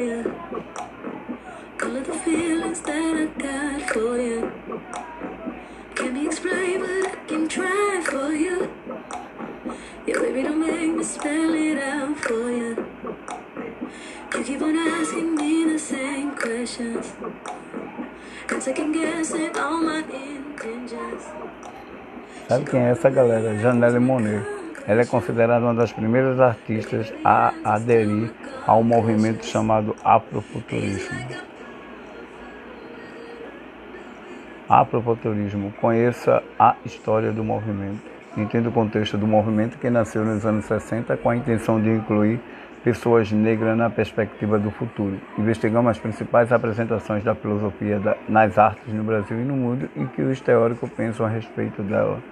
you. All of the feelings that I got for you. Can't be explained, but I can try for you. Yeah, baby, don't make me spell it out for you. You keep on asking me the same questions. And second guessing all my intentions. Sabe quem é essa galera? Janelle Monet. Ela é considerada uma das primeiras artistas a aderir ao movimento chamado Afrofuturismo. Afrofuturismo. Conheça a história do movimento. Entenda o contexto do movimento que nasceu nos anos 60 com a intenção de incluir pessoas negras na perspectiva do futuro. Investigamos as principais apresentações da filosofia nas artes no Brasil e no mundo e que os teóricos pensam a respeito dela.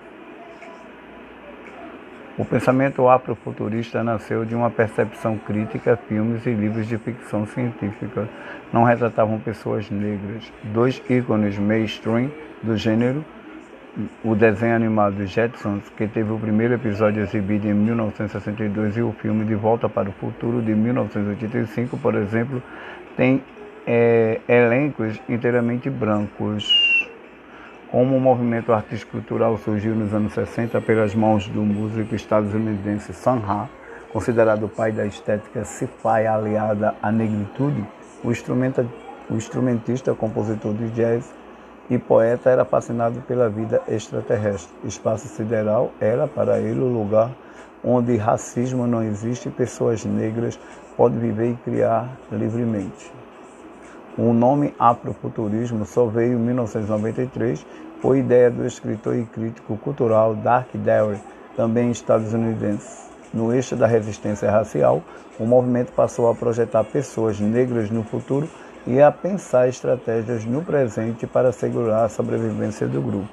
O pensamento afrofuturista nasceu de uma percepção crítica. Filmes e livros de ficção científica não retratavam pessoas negras. Dois ícones mainstream do gênero, o desenho animado Jetsons, que teve o primeiro episódio exibido em 1962, e o filme De Volta para o Futuro, de 1985, por exemplo, tem é, elencos inteiramente brancos. Como o movimento artístico cultural surgiu nos anos 60 pelas mãos do músico estadunidense Sun Ra, considerado o pai da estética sci-fi aliada à negritude, o, o instrumentista, compositor de jazz e poeta era fascinado pela vida extraterrestre. Espaço sideral era para ele o lugar onde racismo não existe e pessoas negras podem viver e criar livremente. O nome afrofuturismo só veio em 1993, foi ideia do escritor e crítico cultural Dark Derry, também estadunidense. No eixo da resistência racial, o movimento passou a projetar pessoas negras no futuro e a pensar estratégias no presente para assegurar a sobrevivência do grupo.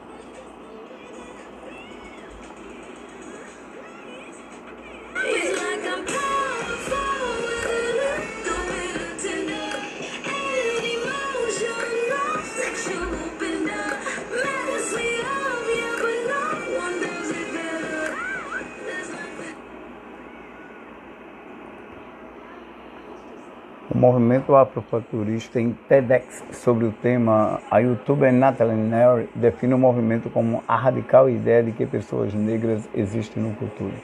Movimento afrofuturista em TEDx sobre o tema, a youtuber Natalie Nery define o movimento como a radical ideia de que pessoas negras existem no futuro.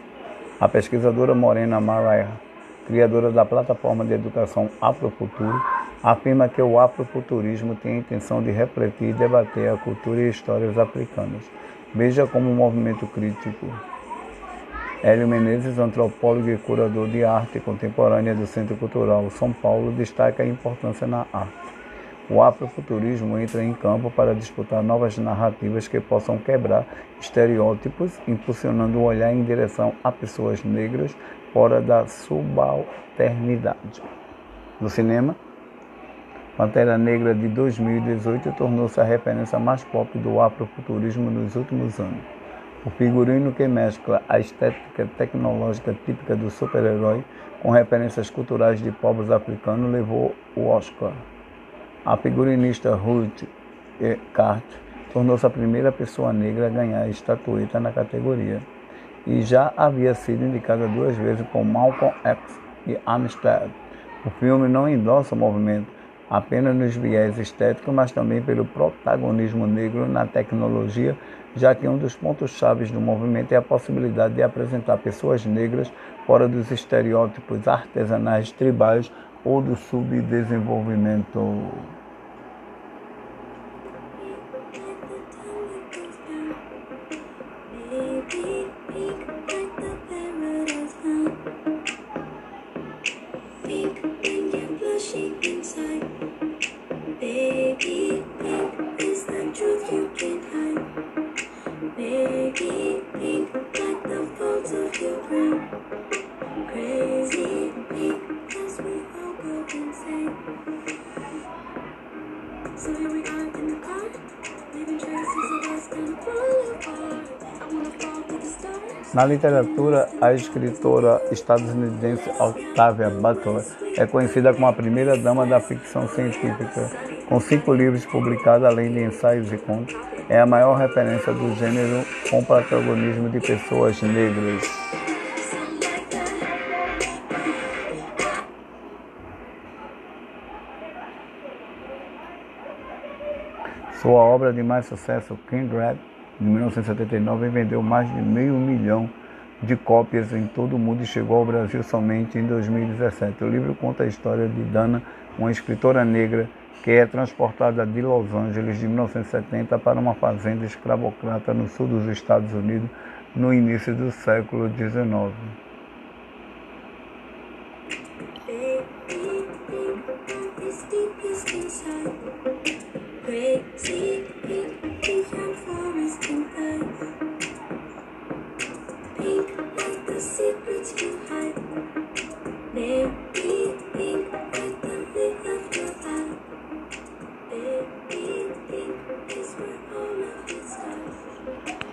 A pesquisadora Morena Mariah, criadora da plataforma de educação Afrofuturo, afirma que o afrofuturismo tem a intenção de refletir e debater a cultura e histórias africanas. Veja como um movimento crítico Hélio Menezes, antropólogo e curador de arte contemporânea do Centro Cultural São Paulo, destaca a importância na arte. O afrofuturismo entra em campo para disputar novas narrativas que possam quebrar estereótipos, impulsionando o olhar em direção a pessoas negras fora da subalternidade. No cinema, Pantera Negra de 2018 tornou-se a referência mais pop do afrofuturismo nos últimos anos. O figurino que mescla a estética tecnológica típica do super-herói com referências culturais de povos africanos levou o Oscar. A figurinista Ruth Cart tornou-se a primeira pessoa negra a ganhar a estatueta na categoria e já havia sido indicada duas vezes com Malcolm X e Amistad. O filme não endossa o movimento apenas nos viés estéticos, mas também pelo protagonismo negro na tecnologia já que um dos pontos-chave do movimento é a possibilidade de apresentar pessoas negras fora dos estereótipos artesanais tribais ou do subdesenvolvimento. Na literatura, a escritora estadunidense Octavia Butler é conhecida como a primeira dama da ficção científica. Com cinco livros publicados, além de ensaios e contos, é a maior referência do gênero com protagonismo de pessoas negras. Sua obra de mais sucesso, Kindred, de 1979, vendeu mais de meio milhão de cópias em todo o mundo e chegou ao Brasil somente em 2017. O livro conta a história de Dana, uma escritora negra que é transportada de Los Angeles de 1970 para uma fazenda escravocrata no sul dos Estados Unidos no início do século XIX.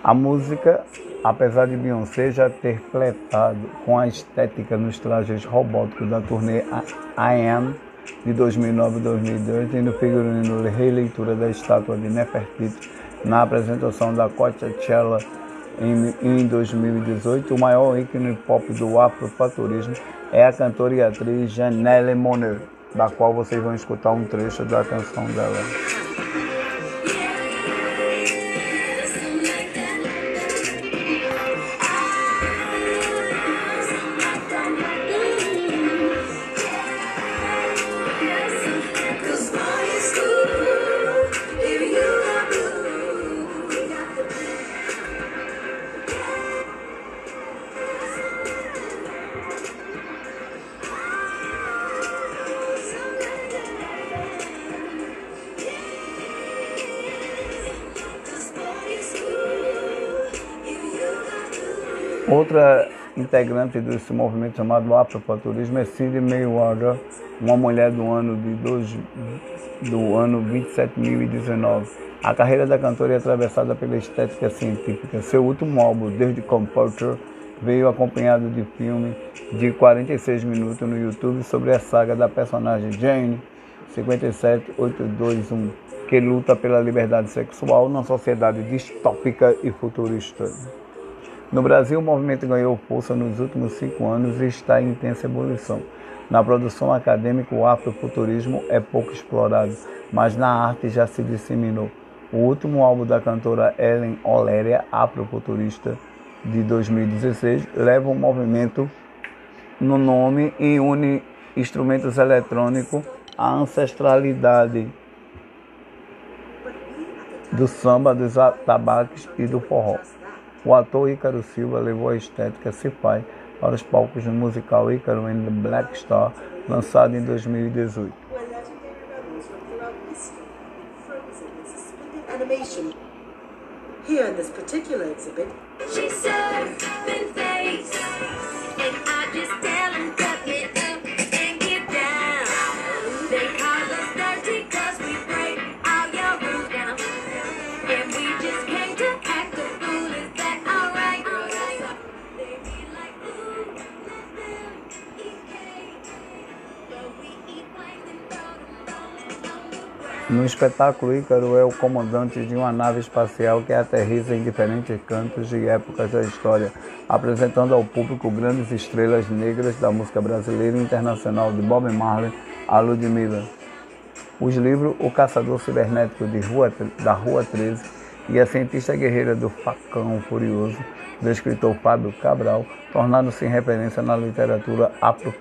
A música, apesar de Beyoncé já ter fletado com a estética nos trajes robóticos da turnê I Am de 2009 e 2002, tendo figurino releitura da estátua de Nefertiti na apresentação da Coachella em, em 2018, o maior ícone pop do afrofuturismo é a cantora e atriz Janelle Monáe, da qual vocês vão escutar um trecho da canção dela. Outra integrante desse movimento chamado Afrofuturismo é Cindy Mayweather, uma mulher do ano de dois, do ano 27.019. A carreira da cantora é atravessada pela estética científica. Seu último álbum, Desde Computer, veio acompanhado de filme de 46 minutos no YouTube sobre a saga da personagem Jane 57821, que luta pela liberdade sexual numa sociedade distópica e futurista. No Brasil, o movimento ganhou força nos últimos cinco anos e está em intensa evolução. Na produção acadêmica, o afrofuturismo é pouco explorado, mas na arte já se disseminou. O último álbum da cantora Ellen Oléria, afrofuturista, de 2016, leva o movimento no nome e une instrumentos eletrônicos à ancestralidade do samba, dos atabaques e do forró. O ator Ícaro Silva levou a estética sci-fi para os palcos do musical Ícaro and the Black Star, lançado em 2018. No espetáculo, Ícaro é o comandante de uma nave espacial que aterriza em diferentes cantos e épocas da história, apresentando ao público grandes estrelas negras da música brasileira e internacional, de Bob Marley a Ludmilla. Os livros O Caçador Cibernético Rua, da Rua 13 e A Cientista Guerreira do Facão Furioso, do escritor Fábio Cabral, tornaram-se referência na literatura afro